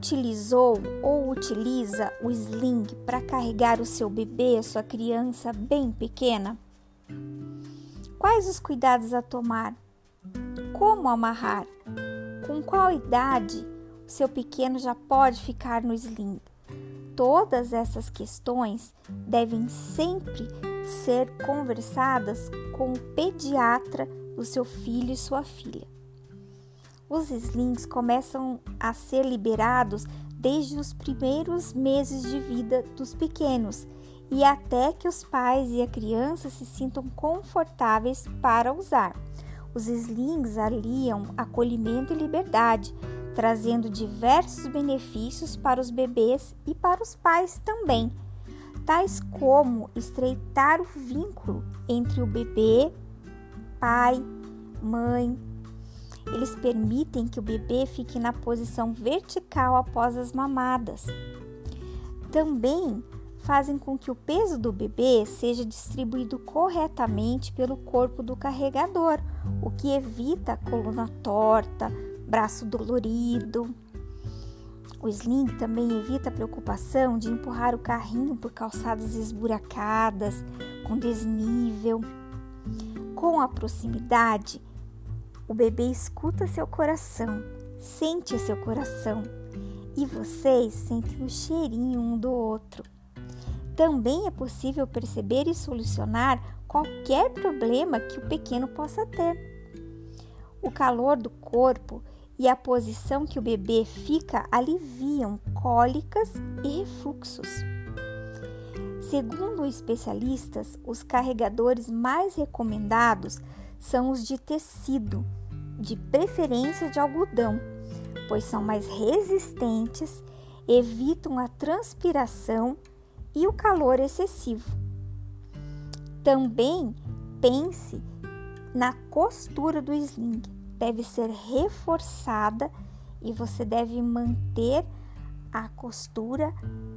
utilizou ou utiliza o sling para carregar o seu bebê, a sua criança bem pequena? Quais os cuidados a tomar? Como amarrar? Com qual idade o seu pequeno já pode ficar no sling? Todas essas questões devem sempre ser conversadas com o pediatra do seu filho e sua filha. Os slings começam a ser liberados desde os primeiros meses de vida dos pequenos e até que os pais e a criança se sintam confortáveis para usar. Os slings aliam acolhimento e liberdade, trazendo diversos benefícios para os bebês e para os pais também, tais como estreitar o vínculo entre o bebê, pai, mãe, eles permitem que o bebê fique na posição vertical após as mamadas. Também fazem com que o peso do bebê seja distribuído corretamente pelo corpo do carregador, o que evita coluna torta, braço dolorido. O sling também evita a preocupação de empurrar o carrinho por calçadas esburacadas, com desnível. Com a proximidade, o bebê escuta seu coração, sente seu coração e vocês sentem o cheirinho um do outro. Também é possível perceber e solucionar qualquer problema que o pequeno possa ter. O calor do corpo e a posição que o bebê fica aliviam cólicas e refluxos. Segundo especialistas, os carregadores mais recomendados são os de tecido de preferência de algodão, pois são mais resistentes, evitam a transpiração e o calor excessivo. Também pense na costura do sling. Deve ser reforçada e você deve manter a costura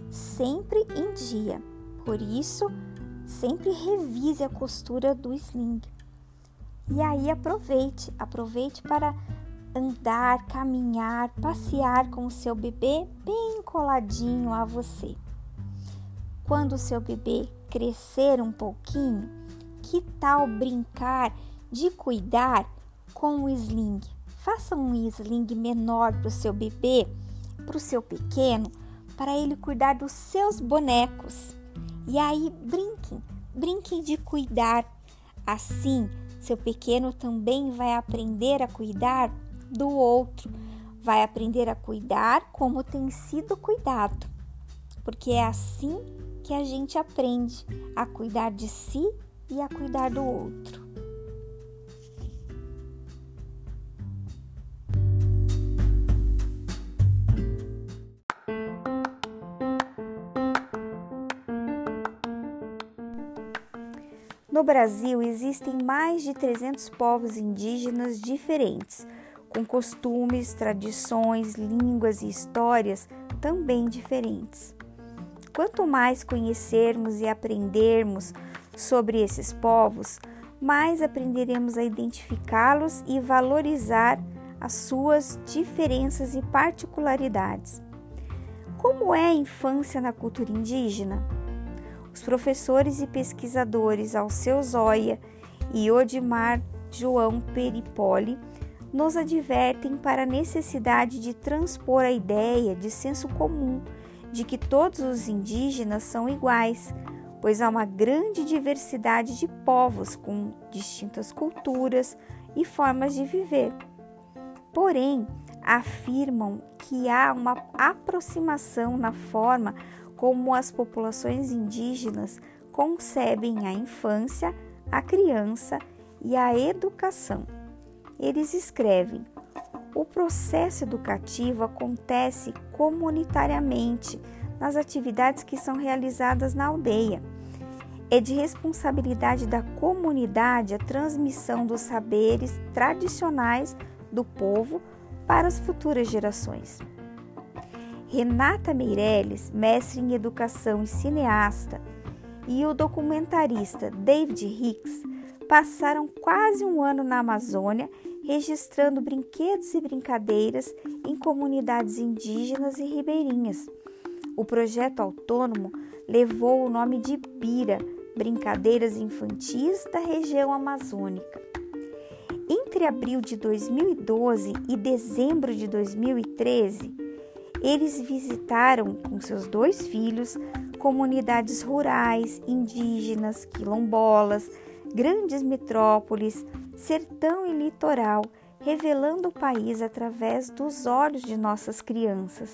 sempre em dia. Por isso, sempre revise a costura do sling. E aí aproveite, aproveite para andar, caminhar, passear com o seu bebê bem coladinho a você. Quando o seu bebê crescer um pouquinho, que tal brincar de cuidar com o sling? Faça um sling menor para o seu bebê, para o seu pequeno, para ele cuidar dos seus bonecos. E aí brinquem, brinquem de cuidar. Assim, seu pequeno também vai aprender a cuidar do outro, vai aprender a cuidar como tem sido cuidado, porque é assim que a gente aprende a cuidar de si e a cuidar do outro. No Brasil existem mais de 300 povos indígenas diferentes, com costumes, tradições, línguas e histórias também diferentes. Quanto mais conhecermos e aprendermos sobre esses povos, mais aprenderemos a identificá-los e valorizar as suas diferenças e particularidades. Como é a infância na cultura indígena? Os professores e pesquisadores Alceu Zóia e Odimar João Peripoli nos advertem para a necessidade de transpor a ideia de senso comum de que todos os indígenas são iguais, pois há uma grande diversidade de povos com distintas culturas e formas de viver. Porém, afirmam que há uma aproximação na forma como as populações indígenas concebem a infância, a criança e a educação. Eles escrevem: o processo educativo acontece comunitariamente nas atividades que são realizadas na aldeia. É de responsabilidade da comunidade a transmissão dos saberes tradicionais do povo para as futuras gerações. Renata Meirelles, mestre em educação e cineasta, e o documentarista David Hicks passaram quase um ano na Amazônia registrando brinquedos e brincadeiras em comunidades indígenas e ribeirinhas. O projeto autônomo levou o nome de Bira, Brincadeiras Infantis da região amazônica. Entre abril de 2012 e dezembro de 2013, eles visitaram com seus dois filhos comunidades rurais, indígenas, quilombolas, grandes metrópoles, sertão e litoral, revelando o país através dos olhos de nossas crianças.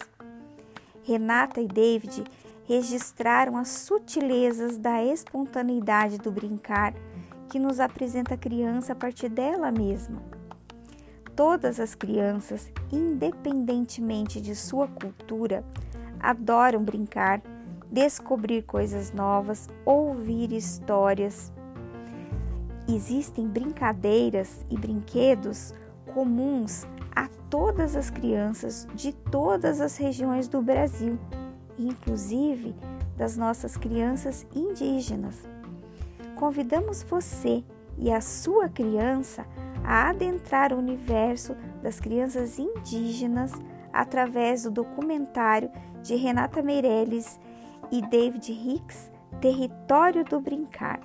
Renata e David registraram as sutilezas da espontaneidade do brincar que nos apresenta a criança a partir dela mesma. Todas as crianças, independentemente de sua cultura, adoram brincar, descobrir coisas novas, ouvir histórias. Existem brincadeiras e brinquedos comuns a todas as crianças de todas as regiões do Brasil, inclusive das nossas crianças indígenas. Convidamos você e a sua criança a adentrar o universo das crianças indígenas através do documentário de Renata Meirelles e David Hicks, Território do Brincar.